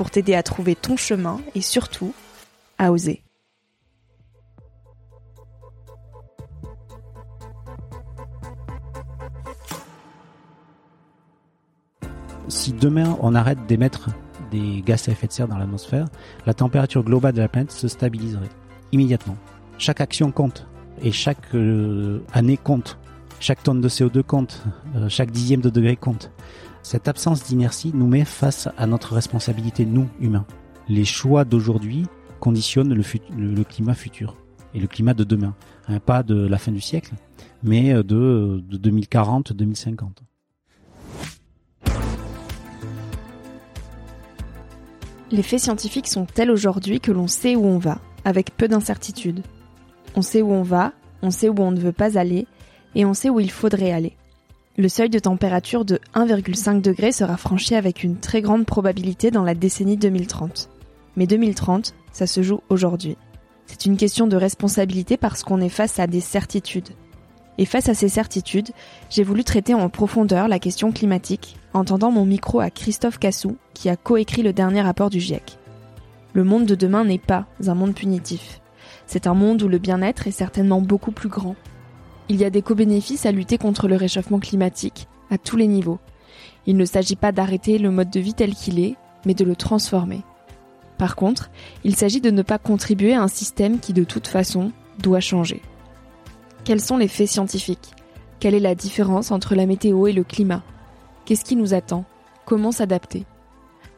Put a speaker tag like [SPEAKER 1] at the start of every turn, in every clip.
[SPEAKER 1] pour t'aider à trouver ton chemin et surtout à oser.
[SPEAKER 2] Si demain on arrête d'émettre des gaz à effet de serre dans l'atmosphère, la température globale de la planète se stabiliserait immédiatement. Chaque action compte et chaque euh, année compte. Chaque tonne de CO2 compte, euh, chaque dixième de degré compte. Cette absence d'inertie nous met face à notre responsabilité, nous, humains. Les choix d'aujourd'hui conditionnent le, climat futur et le climat de demain. Pas de la fin du siècle, mais de, de 2040-2050.
[SPEAKER 1] Les faits scientifiques sont tels aujourd'hui que l'on sait où on va, avec peu d'incertitude. On sait où on va, on sait où on ne veut pas aller, et on sait où il faudrait aller. Le seuil de température de 1,5 degré sera franchi avec une très grande probabilité dans la décennie 2030. Mais 2030, ça se joue aujourd'hui. C'est une question de responsabilité parce qu'on est face à des certitudes. Et face à ces certitudes, j'ai voulu traiter en profondeur la question climatique en tendant mon micro à Christophe Cassou, qui a coécrit le dernier rapport du GIEC. Le monde de demain n'est pas un monde punitif. C'est un monde où le bien-être est certainement beaucoup plus grand il y a des co-bénéfices à lutter contre le réchauffement climatique, à tous les niveaux. Il ne s'agit pas d'arrêter le mode de vie tel qu'il est, mais de le transformer. Par contre, il s'agit de ne pas contribuer à un système qui de toute façon doit changer. Quels sont les faits scientifiques? Quelle est la différence entre la météo et le climat? Qu'est-ce qui nous attend? Comment s'adapter?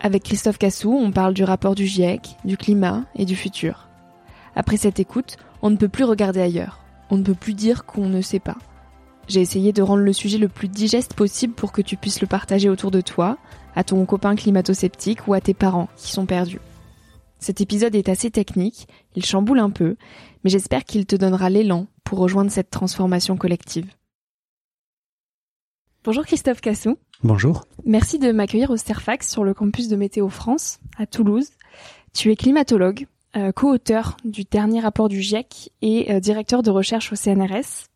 [SPEAKER 1] Avec Christophe Cassou, on parle du rapport du GIEC, du climat et du futur. Après cette écoute, on ne peut plus regarder ailleurs on ne peut plus dire qu'on ne sait pas. J'ai essayé de rendre le sujet le plus digeste possible pour que tu puisses le partager autour de toi, à ton copain climato-sceptique ou à tes parents qui sont perdus. Cet épisode est assez technique, il chamboule un peu, mais j'espère qu'il te donnera l'élan pour rejoindre cette transformation collective. Bonjour Christophe Cassou.
[SPEAKER 2] Bonjour.
[SPEAKER 1] Merci de m'accueillir au Sterfax sur le campus de Météo France à Toulouse. Tu es climatologue, euh, co-auteur du dernier rapport du GIEC et euh, directeur de recherche au CNRS.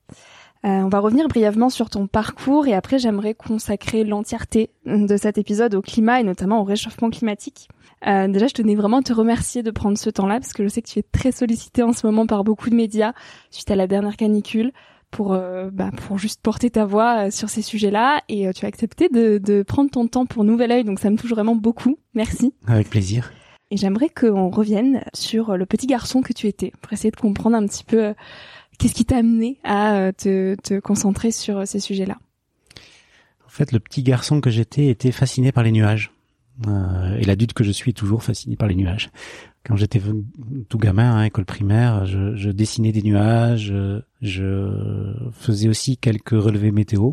[SPEAKER 1] Euh, on va revenir brièvement sur ton parcours et après j'aimerais consacrer l'entièreté de cet épisode au climat et notamment au réchauffement climatique. déjà, je tenais vraiment à te remercier de prendre ce temps-là parce que je sais que tu es très sollicité en ce moment par beaucoup de médias suite à la dernière canicule pour bah, pour juste porter ta voix sur ces sujets-là et tu as accepté de, de prendre ton temps pour Nouvel Oeil donc ça me touche vraiment beaucoup. Merci.
[SPEAKER 2] Avec plaisir.
[SPEAKER 1] Et j'aimerais qu'on revienne sur le petit garçon que tu étais, pour essayer de comprendre un petit peu euh, qu'est-ce qui t'a amené à euh, te, te concentrer sur euh, ces sujets-là.
[SPEAKER 2] En fait, le petit garçon que j'étais était fasciné par les nuages. Et l'adulte que je suis est toujours fasciné par les nuages. Quand j'étais tout gamin, hein, école primaire, je, je, dessinais des nuages, je faisais aussi quelques relevés météo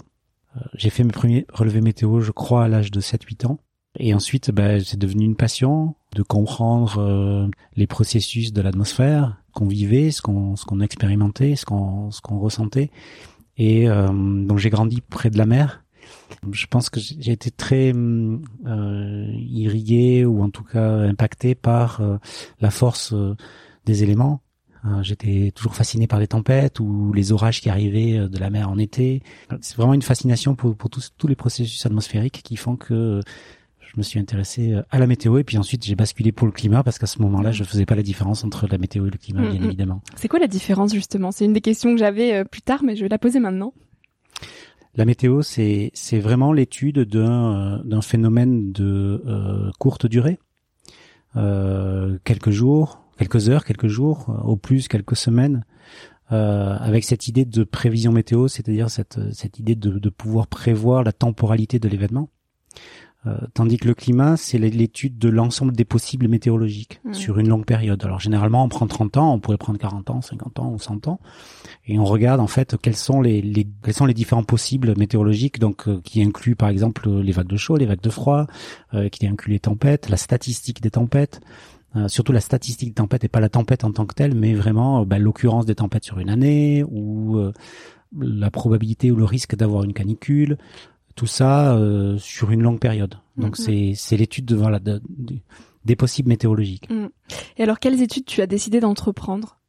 [SPEAKER 2] j'ai fait mes premiers relevés météo, je crois, à l'âge de 7-8 ans. Et ensuite, bah, c'est devenu une passion de comprendre euh, les processus de l'atmosphère qu'on vivait, ce qu'on ce qu'on expérimentait, ce qu'on ce qu'on ressentait. Et euh, donc j'ai grandi près de la mer. Je pense que j'ai été très euh, irrigué ou en tout cas impacté par euh, la force des éléments. J'étais toujours fasciné par les tempêtes ou les orages qui arrivaient de la mer en été. C'est vraiment une fascination pour, pour tous, tous les processus atmosphériques qui font que je me suis intéressé euh, à la météo et puis ensuite j'ai basculé pour le climat parce qu'à ce moment-là, je faisais pas la différence entre la météo et le climat, bien évidemment.
[SPEAKER 1] C'est quoi la différence justement? C'est une des questions que j'avais euh, plus tard, mais je vais la poser maintenant.
[SPEAKER 2] La météo, c'est c'est vraiment l'étude d'un euh, d'un phénomène de courte durée, euh, quelques jours, quelques heures, quelques jours, au plus quelques semaines, euh, avec cette idée de prévision météo, c'est-à-dire cette cette idée de, de pouvoir prévoir la temporalité de l'événement. Euh, tandis que le climat, c'est l'étude de l'ensemble des possibles météorologiques mmh. sur une longue période. Alors généralement, on prend 30 ans, on pourrait prendre 40 ans, 50 ans ou 100 ans, et on regarde en fait quels sont les, les quels sont les différents possibles météorologiques, donc euh, qui incluent par exemple les vagues de chaud, les vagues de froid, euh, qui incluent les tempêtes, la statistique des tempêtes. surtout la statistique des tempêtes et pas la tempête en tant que telle, mais vraiment bah, l'occurrence des tempêtes sur une année ou la probabilité ou le risque d'avoir une canicule, tout ça euh, sur une longue période. Donc c'est c'est l'étude de voilà des possibles météorologiques. Mm.
[SPEAKER 1] Et alors quelles études tu as décidé d'entreprendre?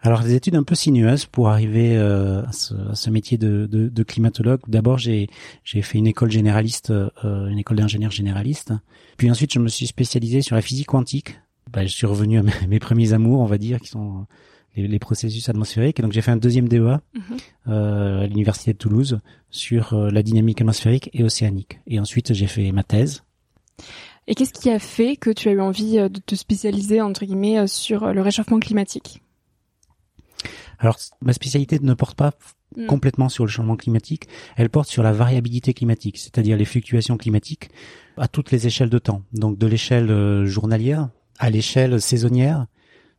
[SPEAKER 2] Alors des études un peu sinueuses pour arriver euh, à, ce, à, ce, métier de, de, de climatologue. D'abord j'ai j'ai fait une école généraliste, euh, une école d'ingénieur généraliste. Puis ensuite je me suis spécialisé sur la physique quantique. Bah, je suis revenu à mes premiers amours, on va dire, qui sont les, processus atmosphériques. Et donc j'ai fait un deuxième DEA mhm. euh, à l'université de Toulouse sur euh, la dynamique atmosphérique et océanique. Et ensuite j'ai fait ma thèse.
[SPEAKER 1] Et qu'est-ce qui a fait que tu as eu envie euh, de te spécialiser entre guillemets sur le réchauffement climatique?
[SPEAKER 2] Alors ma spécialité ne porte pas mm. complètement sur le changement climatique, elle porte sur la variabilité climatique, c'est-à-dire les fluctuations climatiques à toutes les échelles de temps. Donc de l'échelle journalière à l'échelle saisonnière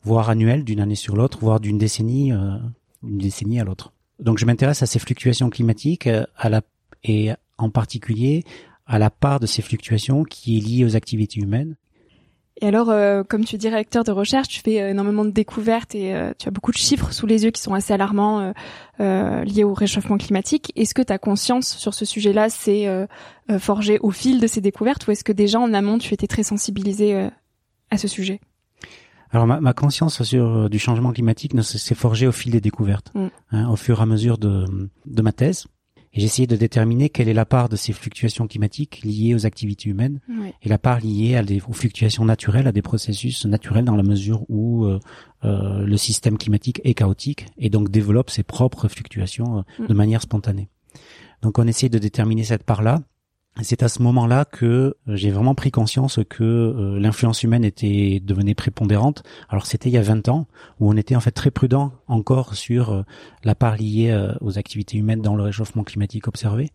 [SPEAKER 2] voire annuelle d'une année sur l'autre, voire d'une décennie, euh, une décennie à l'autre. Donc je m'intéresse à ces fluctuations climatiques euh, à la, et en particulier à la part de ces fluctuations qui est liée aux activités humaines.
[SPEAKER 1] Et alors, euh, comme tu es directeur de recherche, tu fais énormément de découvertes et tu as beaucoup de chiffres sous les yeux qui sont assez alarmants liés au réchauffement climatique. Est-ce que ta conscience sur ce sujet-là s'est forgée au fil de ces découvertes ou est-ce que déjà en amont tu étais très sensibilisé à ce sujet?
[SPEAKER 2] Alors ma, ma, conscience sur euh, du changement climatique s'est forgée au fil des découvertes, mm. hein, au fur et à mesure de, de ma thèse. Et j'ai essayé de déterminer quelle est la part de ces fluctuations climatiques liées aux activités humaines et la part liée à des, aux fluctuations naturelles, à des processus naturels dans la mesure où euh, euh, le système climatique est chaotique et donc développe ses propres fluctuations euh, mm. de manière spontanée. Donc on essaie de déterminer cette part-là c'est à ce moment-là que euh, j'ai vraiment pris conscience que euh, l'influence humaine était devenue prépondérante. Alors c'était il y a 20 ans où on était en fait très prudent encore sur euh, la part liée aux activités humaines dans le réchauffement climatique observé.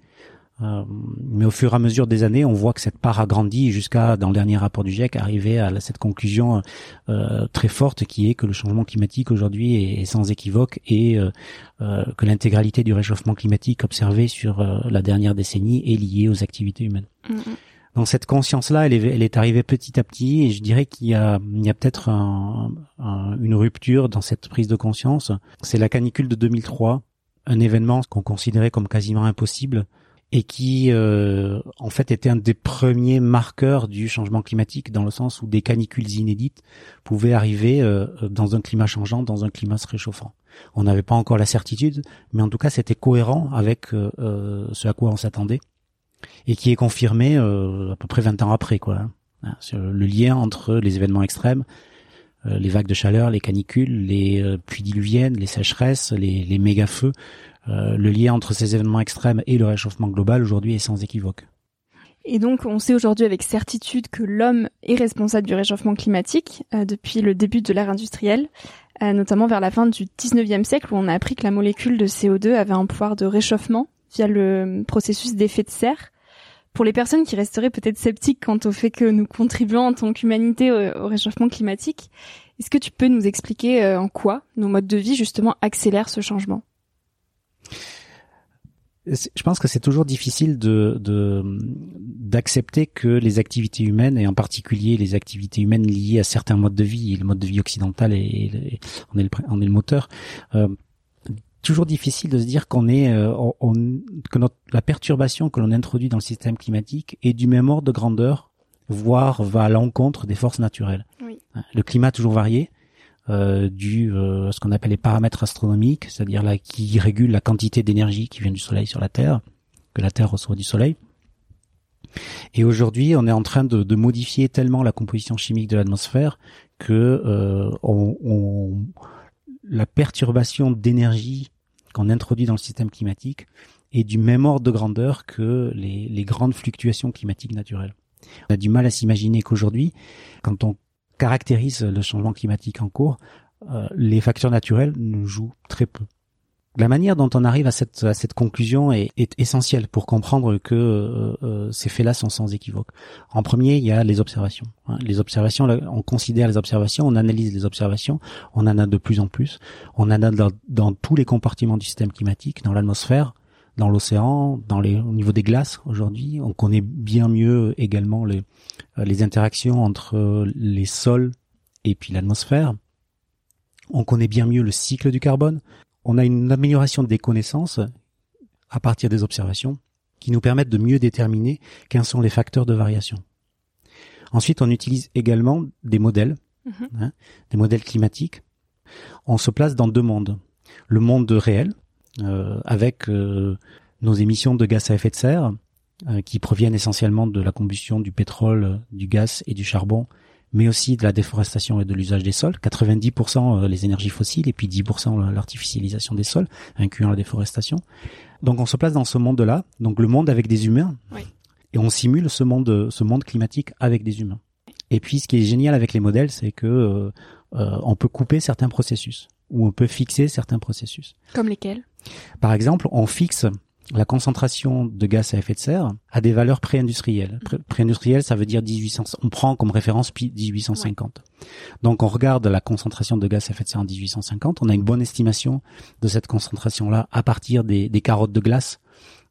[SPEAKER 2] Euh, mais au fur et à mesure des années, on voit que cette part a grandi jusqu'à, dans le dernier rapport du GIEC, arriver à cette conclusion euh, très forte qui est que le changement climatique aujourd'hui est, sans équivoque et euh, que l'intégralité du réchauffement climatique observé sur la dernière décennie est liée aux activités humaines. Mm-hmm. Donc cette conscience-là, elle est, elle est arrivée petit à petit, et je dirais qu'il y a, il y a peut-être une rupture dans cette prise de conscience. C'est la canicule de 2003, un événement qu'on considérait comme quasiment impossible, et qui euh, en fait était un des premiers marqueurs du changement climatique dans le sens où des canicules inédites pouvaient arriver euh, dans un climat changeant, dans un climat se réchauffant. On n'avait pas encore la certitude, mais en tout cas c'était cohérent avec euh, ce à quoi on s'attendait et qui est confirmé à peu près 20 ans après quoi. Hein, hein, le lien entre les événements extrêmes, les vagues de chaleur, les canicules, les pluies diluviennes, les sécheresses, les, les méga feux euh, le lien entre ces événements extrêmes et le réchauffement global aujourd'hui est sans équivoque.
[SPEAKER 1] Et donc, on sait aujourd'hui avec certitude que l'homme est responsable du réchauffement climatique euh, depuis le début de l'ère industrielle, euh, notamment vers la fin du 19e siècle où on a appris que la molécule de CO2 avait un pouvoir de réchauffement via le processus d'effet de serre. Pour les personnes qui resteraient peut-être sceptiques quant au fait que nous contribuons en tant qu'humanité au, réchauffement climatique, est-ce que tu peux nous expliquer en quoi nos modes de vie justement accélèrent ce changement?
[SPEAKER 2] Je pense que c'est toujours difficile de d'accepter que les activités humaines et en particulier les activités humaines liées à certains modes de vie, le mode de vie occidental et, on est le on est le moteur. Euh, toujours difficile de se dire qu'on est euh, on, que notre, la perturbation que l'on introduit dans le système climatique est du même ordre de grandeur, voire va à l'encontre des forces naturelles. Oui. Le climat a toujours varié. Euh, du euh, ce qu'on appelle les paramètres astronomiques, c'est-à-dire là qui régulent la quantité d'énergie qui vient du Soleil sur la Terre, que la Terre reçoit du Soleil. Et aujourd'hui, on est en train de, de, modifier tellement la composition chimique de l'atmosphère que euh, on, on, la perturbation d'énergie qu'on introduit dans le système climatique est du même ordre de grandeur que les, grandes fluctuations climatiques naturelles. On a du mal à s'imaginer qu'aujourd'hui, quand on caractérise le changement climatique en cours, euh, les facteurs naturels nous jouent très peu. La manière dont on arrive à cette, conclusion est, essentielle pour comprendre que euh, euh, ces faits-là sont sans équivoque. En premier, il y a les observations. Hein. Les observations, on considère les observations, on analyse les observations, on en a de plus en plus. On en a dans, dans tous les compartiments du système climatique, dans l'atmosphère, dans l'océan, dans les, au niveau des glaces aujourd'hui. On connaît bien mieux également les, euh, les interactions entre les sols et puis l'atmosphère. On connaît bien mieux le cycle du carbone. On a une amélioration des connaissances à partir des observations qui nous permettent de mieux déterminer quels sont les facteurs de variation. Ensuite, on utilise également des modèles, mhm. hein, des modèles climatiques. On se place dans deux mondes. Le monde réel, euh, avec euh, nos émissions de gaz à effet de serre, euh, qui proviennent essentiellement de la combustion du pétrole, du gaz et du charbon, mais aussi de la déforestation et de l'usage des sols. 90% les énergies fossiles et puis 10% l'artificialisation des sols, incluant la déforestation. Donc on se place dans ce monde-là, donc le monde avec des humains, et on simule ce monde, ce monde climatique avec des humains. Et puis ce qui est génial avec les modèles, c'est que euh, on peut couper certains processus ou on peut fixer certains processus.
[SPEAKER 1] Comme lesquels?
[SPEAKER 2] Par exemple, on fixe la concentration de gaz à effet de serre à des valeurs pré-industrielles. Pré-industrielles, ça veut dire 1800. On prend comme référence 1850. Donc, on regarde la concentration de gaz à effet de serre en 1850. On a une bonne estimation de cette concentration-là à partir des, des carottes de glace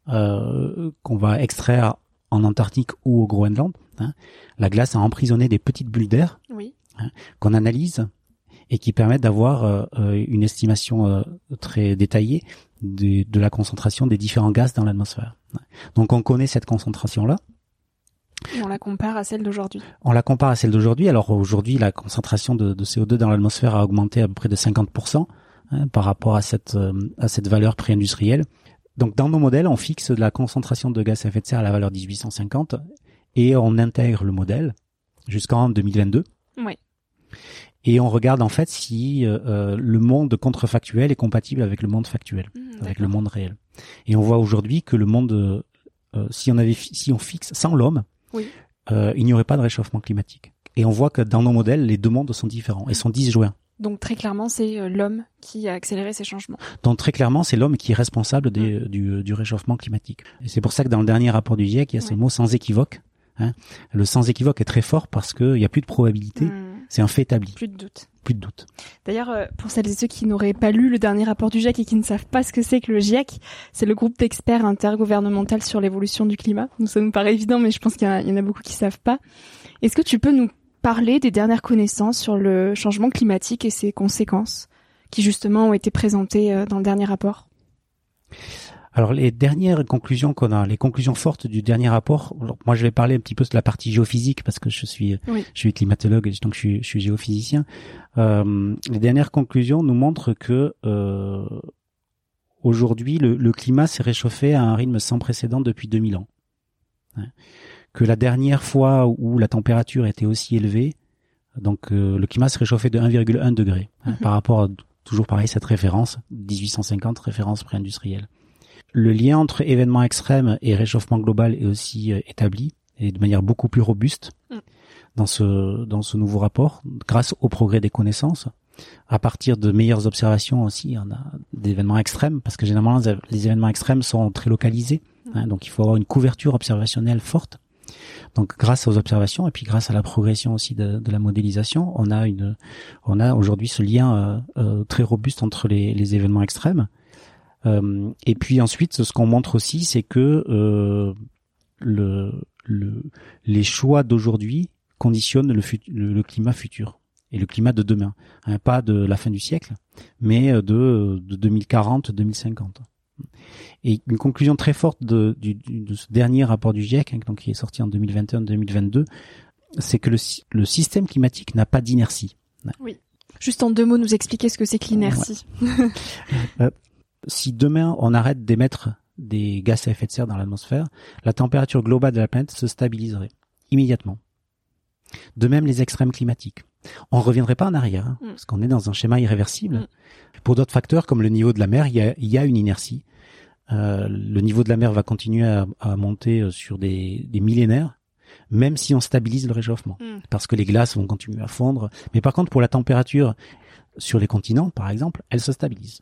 [SPEAKER 2] euh, qu'on va extraire en Antarctique ou au Groenland. Hein. La glace a emprisonné des petites bulles d'air oui. hein, qu'on analyse et qui permettent d'avoir euh, euh, une estimation euh, très détaillée de, de, la concentration des différents gaz dans l'atmosphère. Donc on connaît cette concentration-là.
[SPEAKER 1] Et on la compare à celle d'aujourd'hui.
[SPEAKER 2] On la compare à celle d'aujourd'hui. Alors aujourd'hui, la concentration de, de, CO2 dans l'atmosphère a augmenté à peu près de 50% hein, par rapport à cette, à cette valeur pré-industrielle. Donc dans nos modèles, on fixe la concentration de gaz à effet de serre à la valeur 1850 et on intègre le modèle jusqu'en 2022. Oui et on regarde en fait si euh, euh, le monde contrefactuel est compatible avec le monde factuel, mmh, avec le monde réel. Et on voit aujourd'hui que le monde, euh, si on avait, si on fixe sans l'homme, oui. il n'y aurait pas de réchauffement climatique. Et on voit que dans nos modèles, les deux mondes sont différents et sont disjoints.
[SPEAKER 1] Donc très clairement, c'est l'homme qui a accéléré ces changements.
[SPEAKER 2] Donc très clairement, c'est l'homme qui est responsable des, mmh. du, du, réchauffement climatique. Et c'est pour ça que dans le dernier rapport du GIEC, il y a ce mot sans équivoque. Hein. Le sans équivoque est très fort parce qu'il n'y a plus de probabilité. Mmh c'est un fait établi.
[SPEAKER 1] Plus de doute.
[SPEAKER 2] Plus de doute.
[SPEAKER 1] D'ailleurs, euh, pour celles et ceux qui n'auraient pas lu le dernier rapport du GIEC et qui ne savent pas ce que c'est que le GIEC, c'est le groupe d'experts intergouvernemental sur l'évolution du climat. Donc ça nous paraît évident, mais je pense qu'il y, en a beaucoup qui savent pas. Est-ce que tu peux nous parler des dernières connaissances sur le changement climatique et ses conséquences, qui justement ont été présentées euh, dans le dernier rapport?
[SPEAKER 2] Alors les dernières conclusions qu'on a, les conclusions fortes du dernier rapport. moi, je vais parler un petit peu de la partie géophysique parce que je suis, je suis climatologue et donc je suis, je suis géophysicien. Euh, les dernières conclusions nous montrent que euh, aujourd'hui le, le, climat s'est réchauffé à un rythme sans précédent depuis 2000 ans. Hein. Que la dernière fois où la température était aussi élevée, donc euh, le climat s'est réchauffé de 1,1 degré hein, mhm. par rapport à toujours pareil cette référence 1850 référence pré-industrielle. Le lien entre événements extrêmes et réchauffement global est aussi euh, établi et de manière beaucoup plus robuste mm. dans ce dans ce nouveau rapport grâce au progrès des connaissances à partir de meilleures observations aussi on a d'événements extrêmes parce que généralement les événements extrêmes sont très localisés mm. hein, donc il faut avoir une couverture observationnelle forte donc grâce aux observations et puis grâce à la progression aussi de, de la modélisation on a une on a aujourd'hui ce lien euh, euh, très robuste entre les, les événements extrêmes et puis ensuite, ce qu'on montre aussi, c'est que euh, le, le, les choix d'aujourd'hui conditionnent le, le, climat futur et le climat de demain, hein, pas de la fin du siècle, mais de, de 2040-2050. Et une conclusion très forte de, de, ce dernier rapport du GIEC, hein, donc qui est sorti en 2021-2022, c'est que le, le, système climatique n'a pas d'inertie.
[SPEAKER 1] Oui. Juste en deux mots, nous expliquer ce que c'est que l'inertie.
[SPEAKER 2] Euh, si demain on arrête d'émettre des gaz à effet de serre dans l'atmosphère, la température globale de la planète se stabiliserait immédiatement. De même les extrêmes climatiques. On ne reviendrait pas en arrière, hein, mm. parce qu'on est dans un schéma irréversible. Mm. Pour d'autres facteurs, comme le niveau de la mer, il y a, y a une inertie. Euh, le niveau de la mer va continuer à, à monter euh, sur des, des, millénaires, même si on stabilise le réchauffement, mm. parce que les glaces vont continuer à fondre. Mais par contre, pour la température sur les continents, par exemple, elle se stabilise.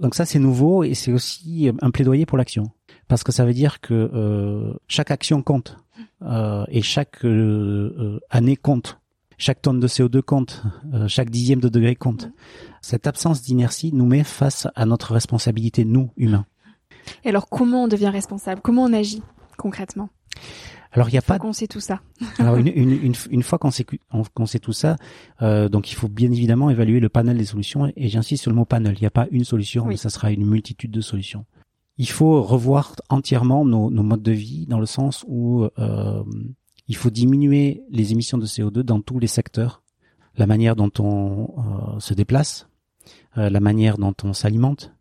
[SPEAKER 2] Donc ça, c'est nouveau et c'est aussi un plaidoyer pour l'action, parce que ça veut dire que euh, chaque action compte euh, et chaque euh, année compte. Chaque tonne de CO2 compte, chaque dixième de degré compte. Cette absence d'inertie nous met face à notre responsabilité, nous, humains.
[SPEAKER 1] Et alors, comment on devient responsable? Comment on agit concrètement?
[SPEAKER 2] Alors il n'y a pas
[SPEAKER 1] qu'on sait tout ça.
[SPEAKER 2] Alors une, une, une, une fois qu'on sait qu'on sait tout ça, euh, donc il faut bien évidemment évaluer le panel des solutions et j'insiste sur le mot panel. Il n'y a pas une solution, mais ça sera une multitude de solutions. Il faut revoir entièrement nos, nos modes de vie dans le sens où euh, il faut diminuer les émissions de CO2 dans tous les secteurs, la manière dont on euh, se déplace, la manière dont on s'alimente,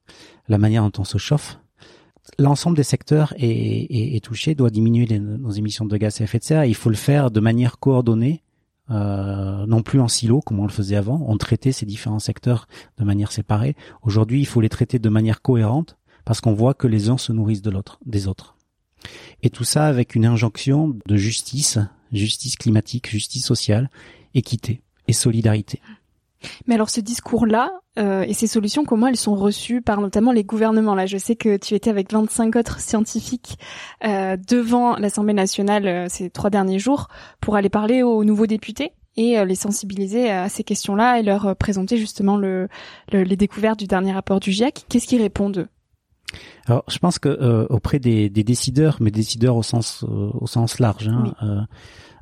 [SPEAKER 2] la manière dont on se chauffe l'ensemble des secteurs est, est, est, touché, doit diminuer nos émissions de gaz à effet de serre. il faut le faire de manière coordonnée, euh, non plus en silo comme on le faisait avant. On traitait ces différents secteurs de manière séparée. Aujourd'hui, il faut les traiter de manière cohérente parce qu'on voit que les uns se nourrissent de l'autre, des autres. Et tout ça avec une injonction de justice, justice climatique, justice sociale, équité et solidarité.
[SPEAKER 1] Mais alors ce discours-là euh, et ces solutions, comment elles sont reçues par notamment les gouvernements? Là, je sais que tu étais avec 25 autres scientifiques euh, devant l'Assemblée nationale euh, ces trois derniers jours pour aller parler aux nouveaux députés et euh, les sensibiliser à ces questions-là et leur présenter justement le, les découvertes du dernier rapport du GIEC. Qu'est-ce qu'ils répondent
[SPEAKER 2] alors, je pense que auprès des, des, décideurs, mais décideurs au sens au sens large, hein,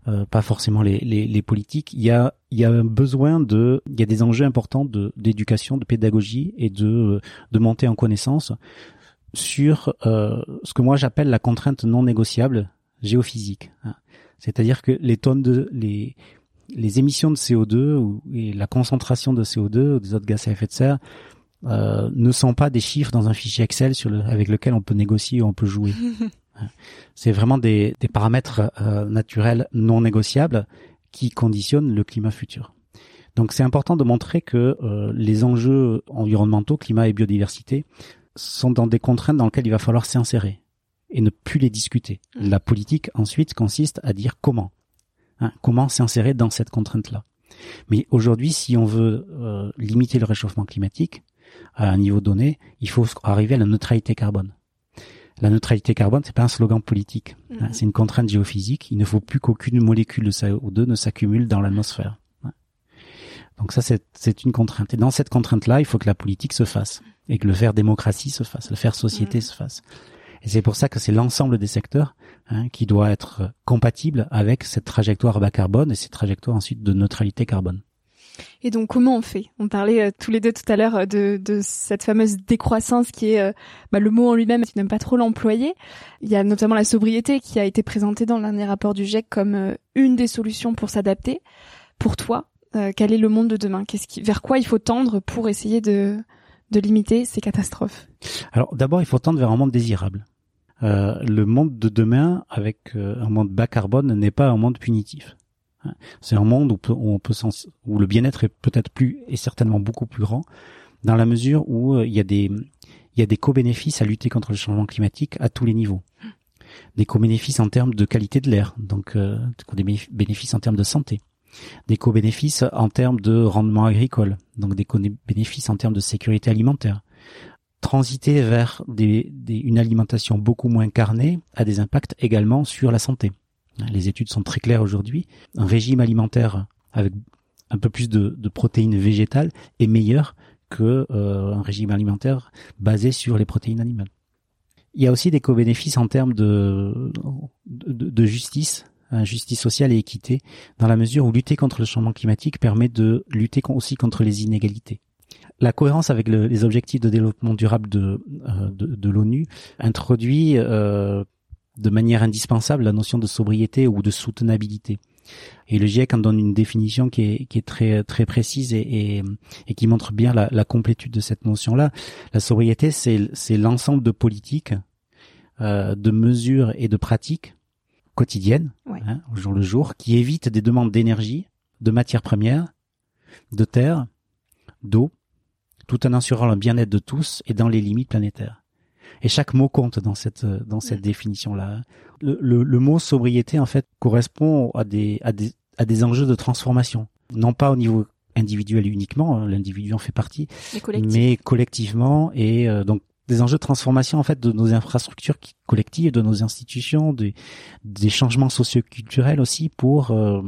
[SPEAKER 2] euh, pas forcément les, les, les, politiques. Il y a il y a besoin de il y a des enjeux importants de d'éducation, de pédagogie et de de montée en connaissance sur euh, ce que moi j'appelle la contrainte non négociable géophysique. C'est-à-dire que les tonnes de les les émissions de CO2 ou, et la concentration de CO2 ou des autres gaz à effet de serre euh, ne sont pas des chiffres dans un fichier Excel sur le, avec lequel on peut négocier ou on peut jouer. C'est vraiment des, des paramètres euh, naturels non négociables qui conditionnent le climat futur. Donc c'est important de montrer que euh, les enjeux environnementaux, climat et biodiversité, sont dans des contraintes dans lesquelles il va falloir s'insérer et ne plus les discuter. Mmh. La politique ensuite consiste à dire comment. Hein, comment s'insérer dans cette contrainte-là. Mais aujourd'hui, si on veut euh, limiter le réchauffement climatique à un niveau donné, il faut arriver à la neutralité carbone la neutralité carbone, c'est pas un slogan politique. Hein, mhm. C'est une contrainte géophysique. Il ne faut plus qu'aucune molécule de CO2 ne s'accumule dans l'atmosphère. Donc ça, c'est une contrainte. Et dans cette contrainte-là, il faut que la politique se fasse et que le faire démocratie se fasse, le faire société mhm. se fasse. Et c'est pour ça que c'est l'ensemble des secteurs hein, qui doit être compatible avec cette trajectoire bas carbone et cette trajectoire ensuite de neutralité carbone.
[SPEAKER 1] Et donc comment on fait? On parlait euh, tous les deux tout à l'heure euh, de, de, cette fameuse décroissance qui est euh, bah, le mot en lui-même, tu n'aimes pas trop l'employer. Il y a notamment la sobriété qui a été présentée dans le dernier rapport du GIEC comme une des solutions pour s'adapter. Pour toi, quel est le monde de demain? Qu'est-ce qui, vers quoi il faut tendre pour essayer de, de limiter ces catastrophes?
[SPEAKER 2] Alors d'abord, il faut tendre vers un monde désirable. le monde de demain, avec un monde bas carbone, n'est pas un monde punitif. C'est un monde où, on peut le bien-être est peut-être plus et certainement beaucoup plus grand dans la mesure où euh, il y a des co-bénéfices à lutter contre le changement climatique à tous les niveaux. Des co-bénéfices en termes de qualité de l'air, donc euh, des bénéfices en termes de santé. Des co-bénéfices en termes de rendement agricole, donc des co-bénéfices en termes de sécurité alimentaire. Transiter vers une alimentation beaucoup moins carnée a des impacts également sur la santé. Les études sont très claires aujourd'hui. Un régime alimentaire avec un peu plus de, protéines végétales est meilleur que un régime alimentaire basé sur les protéines animales. Il y a aussi des co-bénéfices en termes de, justice justice sociale et équité, dans la mesure où lutter contre le changement climatique permet de lutter aussi contre les inégalités. La cohérence avec les objectifs de développement durable de, euh, l'ONU introduit euh, de manière indispensable la notion de sobriété ou de soutenabilité. Et le GIEC en donne une définition qui est, qui est très très précise et, et, qui montre bien la, la complétude de cette notion-là. La sobriété, c'est l'ensemble de politiques, euh, de mesures et de pratiques quotidienne, hein, au jour le jour, qui évite des demandes d'énergie, de matières premières, de terre, d'eau, tout en assurant le bien-être de tous et dans les limites planétaires. Et chaque mot compte dans cette dans cette définition-là. Le, le, mot sobriété en fait correspond à des à des à des enjeux de transformation, non pas au niveau individuel uniquement, hein, l'individu en fait partie, mais collectivement et euh, donc des enjeux de transformation en fait de nos infrastructures collectives, de nos institutions, des, des changements socioculturels aussi pour euh,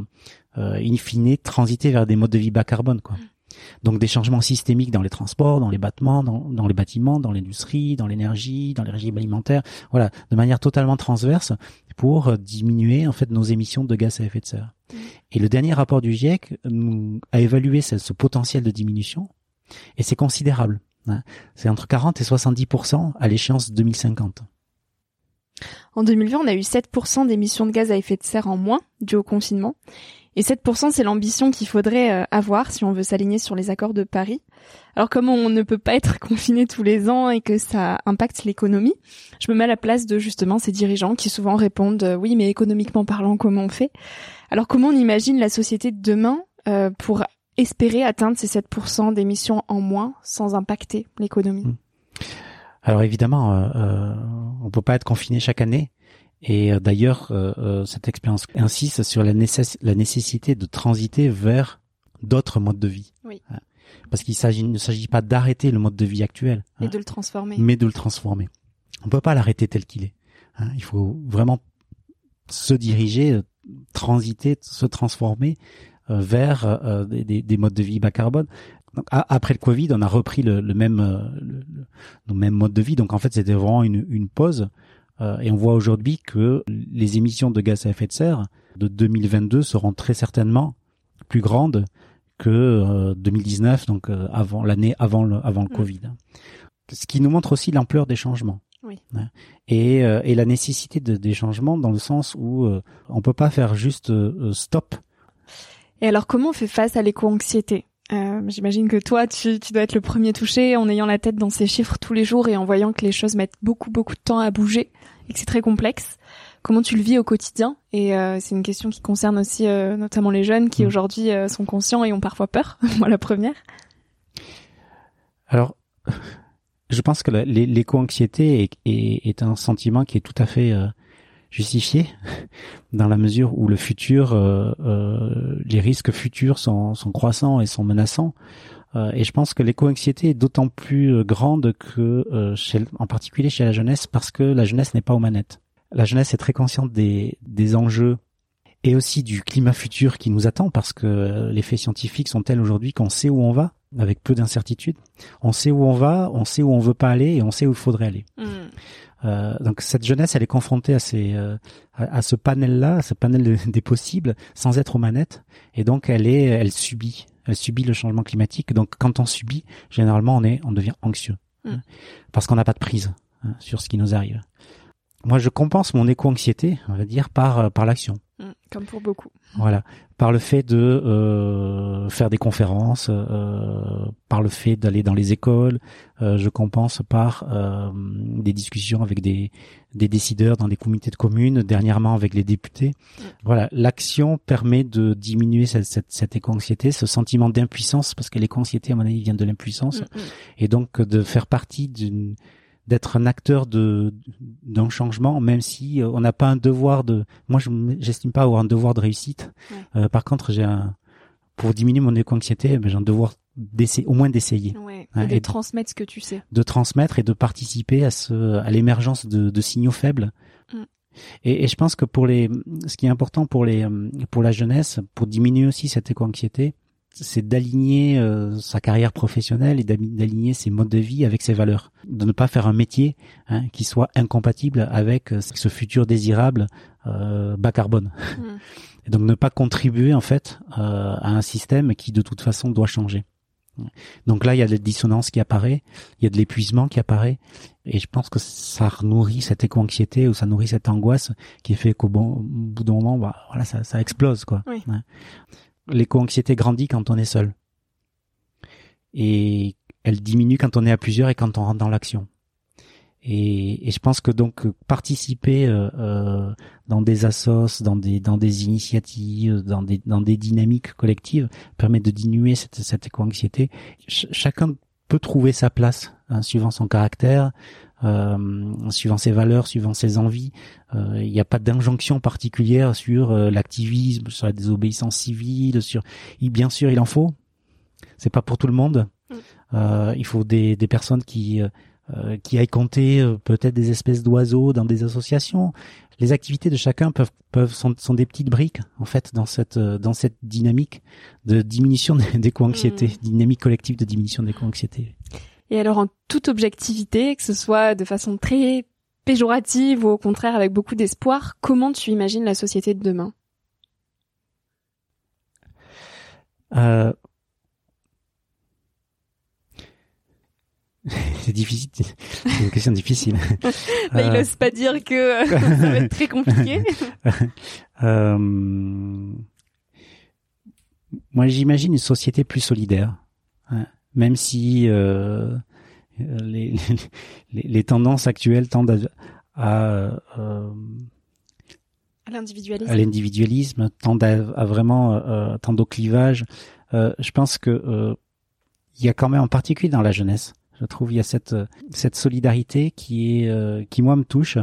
[SPEAKER 2] euh, in fine transiter vers des modes de vie bas carbone quoi. Mm. Donc des changements systémiques dans les transports, dans les bâtiments, dans, dans les bâtiments, dans l'industrie, dans l'énergie, dans les régimes alimentaires, voilà, de manière totalement transverse pour euh, diminuer en fait nos émissions de gaz à effet de serre. Mm. Et le dernier rapport du GIEC nous a évalué ce, ce potentiel de diminution et c'est considérable. Hein. C'est entre 40 et 70% à l'échéance 2050.
[SPEAKER 1] En 2020, on a eu 7% d'émissions de gaz à effet de serre en moins dû au confinement. Et 7%, c'est l'ambition qu'il faudrait euh, avoir si on veut s'aligner sur les accords de Paris. Alors comme on ne peut pas être confiné tous les ans et que ça impacte l'économie, je me mets à la place de justement ces dirigeants qui souvent répondent euh, oui mais économiquement parlant comment on fait? Alors comment on imagine la société de demain euh, pour espérer atteindre ces 7% d'émissions en moins sans impacter l'économie? Hmm.
[SPEAKER 2] Alors évidemment, euh, euh, on peut pas être confiné chaque année. Et euh, d'ailleurs, euh, cette expérience insiste sur la, la, nécessité de transiter vers d'autres modes de vie.
[SPEAKER 1] Oui.
[SPEAKER 2] Hein. Parce qu'il ne s'agit pas d'arrêter le mode de vie actuel.
[SPEAKER 1] Mais hein, de le transformer.
[SPEAKER 2] Mais de le transformer. On peut pas l'arrêter tel qu'il est. Hein. Il faut vraiment se diriger, transiter, se transformer vers euh, des, des, modes de vie bas carbone. Donc, après le Covid, on a repris le, le même euh, le, même mode de vie. Donc en fait, c'était vraiment une, une pause. et on voit aujourd'hui que les émissions de gaz à effet de serre de 2022 seront très certainement plus grandes que 2019, donc avant l'année avant le avant le mm. Covid. Ce qui nous montre aussi l'ampleur des changements.
[SPEAKER 1] Oui.
[SPEAKER 2] Et, et la nécessité de, des changements dans le sens où on peut pas faire juste stop
[SPEAKER 1] et alors, comment on fait face à l'éco-anxiété? Euh, J'imagine que toi, tu, tu, dois être le premier touché en ayant la tête dans ces chiffres tous les jours et en voyant que les choses mettent beaucoup, beaucoup de temps à bouger et que c'est très complexe. Comment tu le vis au quotidien Et euh, c'est une question qui concerne aussi euh, notamment les jeunes qui mmh. aujourd'hui euh, sont conscients et ont parfois peur. Moi, la première.
[SPEAKER 2] Alors, je pense que l'éco-anxiété est, est, est, un sentiment qui est tout à fait euh, justifié dans la mesure où le futur, euh, euh, les risques futurs sont, sont, croissants et sont menaçants. Euh, et je pense que l'éco-anxiété est d'autant plus grande que, chez, en particulier chez la jeunesse, parce que la jeunesse n'est pas aux manettes. La jeunesse est très consciente des, des enjeux et aussi du climat futur qui nous attend, parce que les faits scientifiques sont tels aujourd'hui qu'on sait où on va avec peu d'incertitude. On sait où on va, on sait où on veut pas aller et on sait où il faudrait aller. Mmh. Euh, donc cette jeunesse, elle est confrontée à, ces, euh, à, ce panel-là, à ce panel des possibles, sans être aux manettes, et donc elle est, elle subit, elle subit le changement climatique. Donc quand on subit, généralement on est, on devient anxieux, mm. hein, parce qu'on n'a pas de prise hein, sur ce qui nous arrive. Moi, je compense mon éco-anxiété, on va dire, par euh, par l'action.
[SPEAKER 1] Mm, comme pour beaucoup.
[SPEAKER 2] Voilà, par le fait de euh, faire des conférences, euh, par le fait d'aller dans les écoles, euh, je compense par euh, des discussions avec des, des décideurs dans des comités de communes, dernièrement avec les députés. Mm. Voilà, l'action permet de diminuer cette, cette, cette éco-anxiété, ce sentiment d'impuissance, parce que l'éco-anxiété, à mon avis, vient de l'impuissance, mm, et donc de faire partie d'une d'être un acteur de d'un changement, même si euh, on n'a pas un devoir de. Moi, je j'estime pas avoir un devoir de réussite. Euh, par contre, j'ai un pour diminuer mon éco-anxiété, ben, j'ai un devoir d'essayer, au moins d'essayer.
[SPEAKER 1] Ouais, hein, et de transmettre ce que tu sais.
[SPEAKER 2] De transmettre et de participer à ce à l'émergence de, de signaux faibles. Mm. Et, et, je pense que pour les, ce qui est important pour les pour la jeunesse, pour diminuer aussi cette éco-anxiété, c'est d'aligner euh, sa carrière professionnelle et d'aligner ses modes de vie avec ses valeurs, de ne pas faire un métier hein, qui soit incompatible avec euh, ce futur désirable euh, bas carbone. Mm. Et donc ne pas contribuer en fait à un système qui de toute façon doit changer. Donc là, il y a de la dissonance qui apparaît, il y a de l'épuisement qui apparaît, et je pense que ça nourrit cette éco-anxiété ou ça nourrit cette angoisse qui fait qu'au bon, bout d'un moment, bah, voilà, ça, ça explose quoi. L'éco-anxiété grandit quand on est seul, et elle diminue quand on est à plusieurs et quand on rentre dans l'action. Et, je pense que donc participer euh, euh, dans des assos, dans des initiatives, dans des dans des dynamiques collectives permet de diminuer cette cette éco-anxiété. chacun peut trouver sa place hein, suivant son caractère, euh, suivant ses valeurs, suivant ses envies. Euh, il n'y a pas d'injonction particulière sur euh, l'activisme, sur la désobéissance civile, sur. bien sûr, il en faut. C'est pas pour tout le monde. Mm. il faut des des personnes qui euh, qui aille compter euh, peut-être des espèces d'oiseaux dans des associations. Les activités de chacun peuvent, peuvent sont, sont, des petites briques en fait dans cette euh, dans cette dynamique de diminution des co-anxiétés, hmm. dynamique collective de diminution des co-anxiétés.
[SPEAKER 1] Et alors en toute objectivité, que ce soit de façon très péjorative ou au contraire avec beaucoup d'espoir, comment tu imagines la société de demain?
[SPEAKER 2] Euh, c'est difficile. C'est une question difficile.
[SPEAKER 1] Bah, il n'ose pas dire que ça va être très compliqué.
[SPEAKER 2] euh, moi, j'imagine une société plus solidaire. Même si euh, les, les, les, tendances actuelles tendent à,
[SPEAKER 1] euh, à l'individualisme.
[SPEAKER 2] À l'individualisme, tendent à, vraiment euh, tendent au clivage. Euh, je pense que euh, il y a quand même en particulier dans la jeunesse je trouve il y a cette cette solidarité qui est euh, qui moi me touche,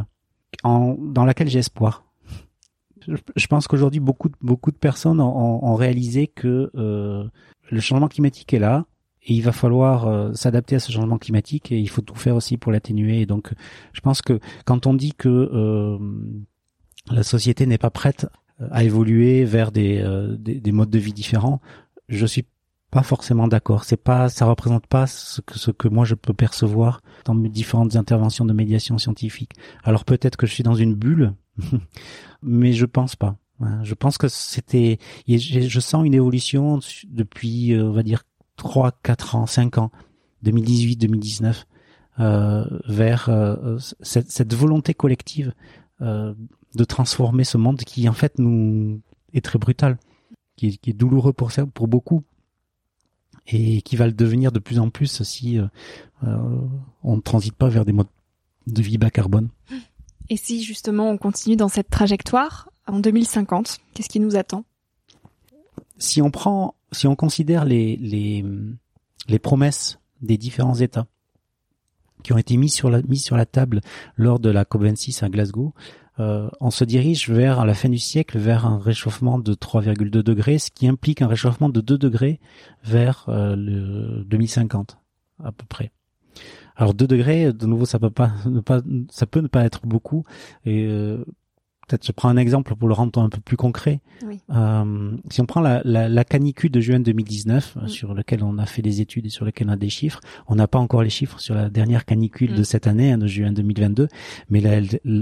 [SPEAKER 2] en, dans laquelle j'ai espoir. Je, pense qu'aujourd'hui beaucoup de, beaucoup de personnes ont, ont réalisé que euh, le changement climatique est là et il va falloir euh, s'adapter à ce changement climatique et il faut tout faire aussi pour l'atténuer. Et donc je pense que quand on dit que euh, la société n'est pas prête à évoluer vers des, des, des modes de vie différents, je suis pas forcément d'accord. C'est pas, ça représente pas ce que ce que moi je peux percevoir dans mes différentes interventions de médiation scientifique. Alors peut-être que je suis dans une bulle, mais je pense pas. Je pense que c'était, je sens une évolution depuis, euh, on va dire, 3, 4 ans, 5 ans, 2018, 2019, euh, vers euh, cette, volonté collective euh, de transformer ce monde qui, en fait, nous est très brutal, qui est, douloureux pour pour beaucoup, et qui va le devenir de plus en plus si euh, on ne transite pas vers des modes de vie bas carbone.
[SPEAKER 1] Et si justement on continue dans cette trajectoire en 2050, qu'est-ce qui nous attend?
[SPEAKER 2] Si on prend, si on considère les les, les promesses des différents États qui ont été mis sur la mis sur la table lors de la COP26 à Glasgow, euh, on se dirige vers, à la fin du siècle, vers un réchauffement de 3,2 degrés, ce qui implique un réchauffement de 2 degrés vers euh, le 2050, à peu près. Alors 2 degrés, de nouveau, ça peut pas, ne pas, ça peut ne pas être beaucoup. Et euh, peut-être je prends un exemple pour le rendre un peu plus concret. Euh, si on prend la, la, la, canicule de juin 2019, mm. sur lequel on a fait des études et sur lequel on a des chiffres, on n'a pas encore les chiffres sur la dernière canicule de mm. cette année, hein, de juin 2022, mais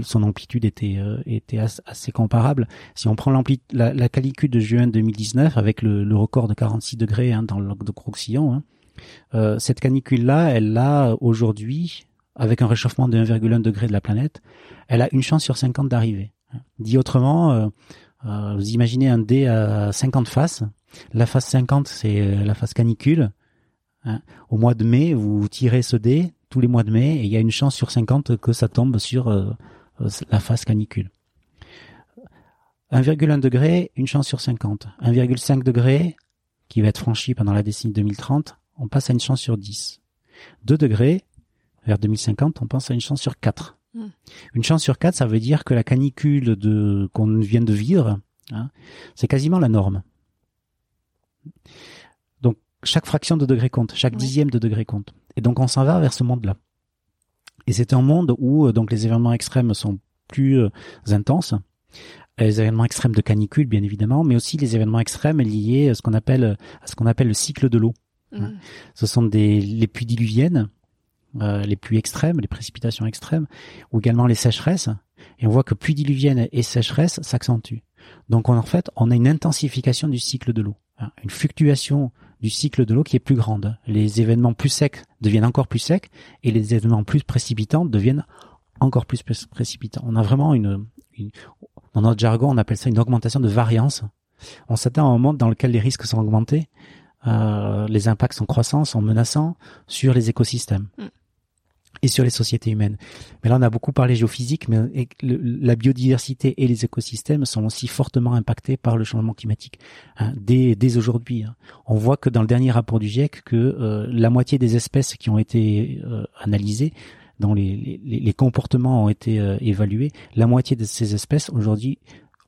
[SPEAKER 2] son amplitude était euh, était assez comparable. Si on prend la, la, canicule de juin 2019 avec le, le record de 46 degrés hein, dans le lac de Croxillon, hein, euh, cette canicule-là, elle l'a aujourd'hui, avec un réchauffement de 1,1 degré de la planète, elle a une chance sur 50 d'arriver. Dit autrement, euh, euh, vous imaginez un dé à 50 faces. La face 50, c'est euh, la face canicule. Hein. Au mois de mai, vous tirez ce dé tous les mois de mai et il y a une chance sur 50 que ça tombe sur la face canicule. 1,1 degré, une chance sur 50. 1,5 degré, qui va être franchi pendant la décennie 2030, on passe à une chance sur 10. 2 degrés, vers 2050, on pense à une chance sur 4. Une chance sur quatre, ça veut dire que la canicule de qu'on vient de vivre, hein, c'est quasiment la norme. Donc chaque fraction de degré compte, chaque dixième de degré compte. Et donc on s'en va vers ce monde-là. Et c'est un monde où euh, donc les événements extrêmes sont plus euh, intenses, les événements extrêmes de canicule, bien évidemment, mais aussi les événements extrêmes liés à ce qu'on appelle, à ce qu'on appelle le cycle de l'eau.
[SPEAKER 1] Mmh.
[SPEAKER 2] Ce sont des, les pluies diluviennes, euh, les pluies extrêmes, les précipitations extrêmes, ou également les sécheresses. Et on voit que pluie diluvienne et sécheresse s'accentuent. Donc on, en fait, on a une intensification du cycle de l'eau, hein, une fluctuation du cycle de l'eau qui est plus grande. Les événements plus secs deviennent encore plus secs et les événements plus précipitants deviennent encore plus pré- précipitants. On a vraiment une, une- dans notre jargon, on appelle ça une augmentation de variance. On s'attend à un monde dans lequel les risques sont augmentés, euh, les impacts sont croissants, sont menaçants sur les écosystèmes
[SPEAKER 1] Mm.
[SPEAKER 2] Et sur les sociétés humaines. Mais là, on a beaucoup parlé géophysique, mais la biodiversité et les écosystèmes sont aussi fortement impactés par le changement climatique hein, dès, aujourd'hui. hein. On voit que dans le dernier rapport du GIEC, que euh, la moitié des espèces qui ont été euh, analysées, dont les, comportements ont été euh, évalués, la moitié de ces espèces aujourd'hui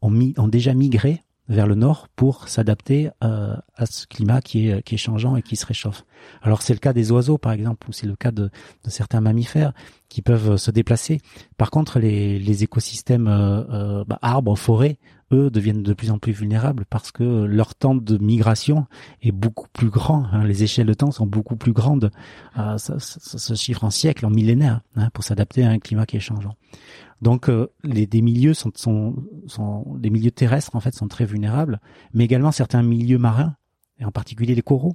[SPEAKER 2] ont déjà migré vers le nord pour s'adapter euh, à ce climat qui est, qui est changeant et qui se réchauffe. Alors c'est le cas des oiseaux par exemple, ou c'est le cas de, certains mammifères qui peuvent se déplacer. Par contre, les, les écosystèmes euh, euh, bah, arbres, forêts, eux deviennent de plus en plus vulnérables parce que leur temps de migration est beaucoup plus grand. hein. Les échelles de temps sont beaucoup plus grandes. Euh, ça, se chiffre en siècles, en millénaires, hein, pour s'adapter à un climat qui est changeant. Donc, euh, les des milieux sont, sont, milieux terrestres en fait sont très vulnérables, mais également certains milieux marins, et en particulier les coraux.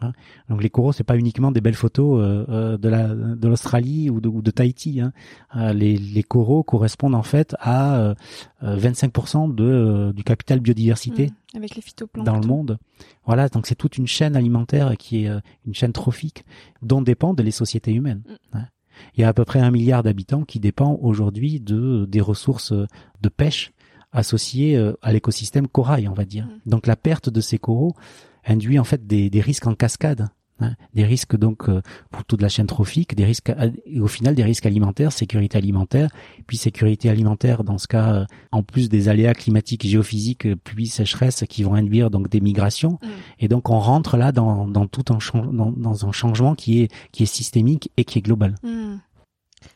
[SPEAKER 2] Hein. Donc, les coraux, c'est pas uniquement des belles photos euh, euh, de la de l'Australie ou de, ou de Tahiti. Hein. Euh, les, les coraux correspondent en fait à euh, euh, 25% de euh, du capital biodiversité
[SPEAKER 1] Mmh. Avec les phytoplanctons.
[SPEAKER 2] dans le monde. Voilà, donc c'est toute une chaîne alimentaire qui est une chaîne trophique dont dépendent les sociétés humaines.
[SPEAKER 1] Mm.
[SPEAKER 2] hein. Il y a à peu près un milliard d'habitants qui dépendent aujourd'hui de des ressources de pêche associées à l'écosystème corail, on va dire.
[SPEAKER 1] Mm.
[SPEAKER 2] Donc la perte de ces coraux induit en fait des, des risques en cascade. hein. Des risques donc euh, pour toute la chaîne trophique, des risques et au final des risques alimentaires, sécurité alimentaire, puis sécurité alimentaire dans ce cas euh, en plus des aléas climatiques, géophysiques, euh, pluie, sécheresse qui vont induire donc des migrations.
[SPEAKER 1] Mm.
[SPEAKER 2] Et donc on rentre là dans, dans tout un dans, dans un changement qui est qui est systémique et qui est global.
[SPEAKER 1] Mmh.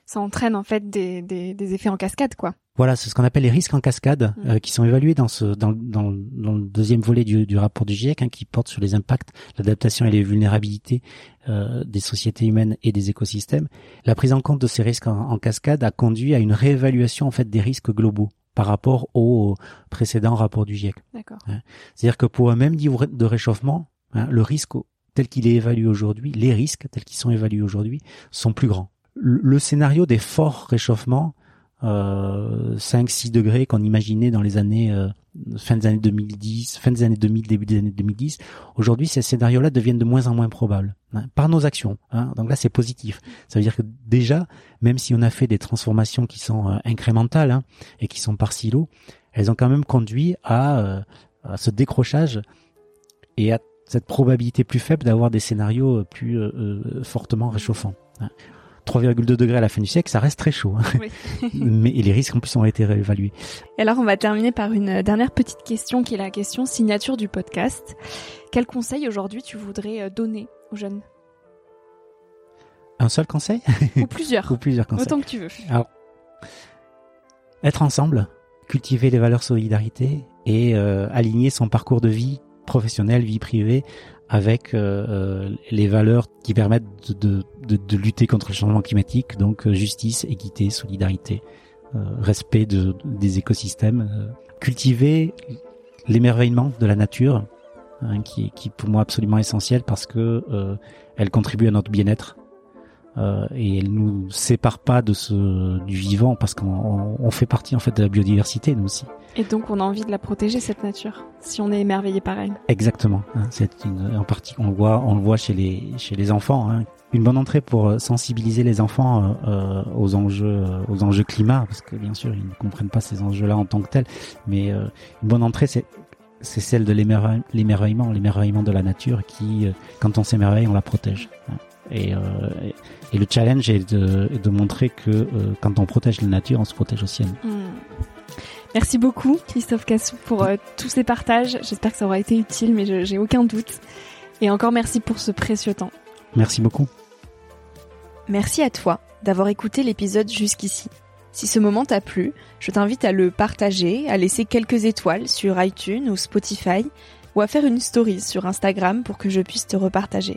[SPEAKER 1] Ça entraîne en fait des, des, des effets en cascade, quoi.
[SPEAKER 2] Voilà, c'est ce qu'on appelle les risques en cascade,
[SPEAKER 1] Mm.
[SPEAKER 2] euh, qui sont évalués dans ce dans, dans, dans le deuxième volet du, du rapport du GIEC, hein, qui porte sur les impacts, l'adaptation et les vulnérabilités euh, des sociétés humaines et des écosystèmes. La prise en compte de ces risques en, en cascade a conduit à une réévaluation en fait des risques globaux par rapport au précédent rapport du GIEC.
[SPEAKER 1] D'accord.
[SPEAKER 2] C'est-à-dire que pour un même niveau de réchauffement, hein, le risque tel qu'il est évalué aujourd'hui, les risques tels qu'ils sont évalués aujourd'hui, sont plus grands. Le, le scénario des forts réchauffements, euh, 5-6 degrés qu'on imaginait dans les années euh, fin des années 2010, fin des années 2000, début des années 2010, aujourd'hui ces scénarios-là deviennent de moins en moins probables hein, par nos actions. Hein. Donc là c'est positif. Ça veut dire que déjà, même si on a fait des transformations qui sont euh, incrémentales hein, et qui sont par silo, elles ont quand même conduit à, euh, à ce décrochage et à cette probabilité plus faible d'avoir des scénarios euh, plus fortement réchauffants. Hein. 3,2 degrés à la fin du siècle, ça reste très chaud. hein.
[SPEAKER 1] Oui.
[SPEAKER 2] Mais et les risques en plus ont été réévalués.
[SPEAKER 1] Et alors, on va terminer par une dernière petite question qui est la question signature du podcast. Quel conseil aujourd'hui tu voudrais euh, donner aux jeunes?
[SPEAKER 2] Un seul conseil?
[SPEAKER 1] Ou plusieurs
[SPEAKER 2] ou plusieurs conseils
[SPEAKER 1] Autant que tu veux.
[SPEAKER 2] Être ensemble, cultiver les valeurs solidarité et euh, aligner son parcours de vie professionnelle, vie privée, avec euh, euh, les valeurs qui permettent de, de, de, lutter contre le changement climatique, donc euh, justice, équité, solidarité, euh, respect de, des écosystèmes, euh, cultiver l'émerveillement de la nature, hein, qui, est- qui pour moi absolument essentiel parce que euh, elle contribue à notre bien-être et elle nous sépare pas de ce du vivant parce qu'on on- on fait partie en fait de la biodiversité nous aussi.
[SPEAKER 1] Et donc, on a envie de la protéger, cette nature, si on est émerveillé par elle.
[SPEAKER 2] Exactement. hein. c'est une en partie on le voit on le voit chez les chez les enfants. hein. Une bonne entrée pour euh, sensibiliser les enfants euh, euh, aux enjeux euh, aux enjeux climat parce que bien sûr ils ne comprennent pas ces enjeux-là en tant que tels. Mais euh, une bonne entrée c'est c'est celle de l'émerveille- l'émerveillement, l'émerveillement de la nature qui, euh, quand on s'émerveille, on la protège. Et, euh, et- le challenge est de, est de montrer que euh, quand on protège la nature, on se protège aussi. à nous.
[SPEAKER 1] Hmm. Merci beaucoup, Christophe Cassou, pour euh, tous ces partages. J'espère que ça aura été utile, mais je- j'ai aucun doute. Et encore merci pour ce précieux temps.
[SPEAKER 2] Merci beaucoup.
[SPEAKER 1] Merci à toi d'avoir écouté l'épisode jusqu'ici. Si ce moment t'a plu, je t'invite à le partager, à laisser quelques étoiles sur iTunes ou Spotify, ou à faire une story sur Instagram pour que je puisse te repartager.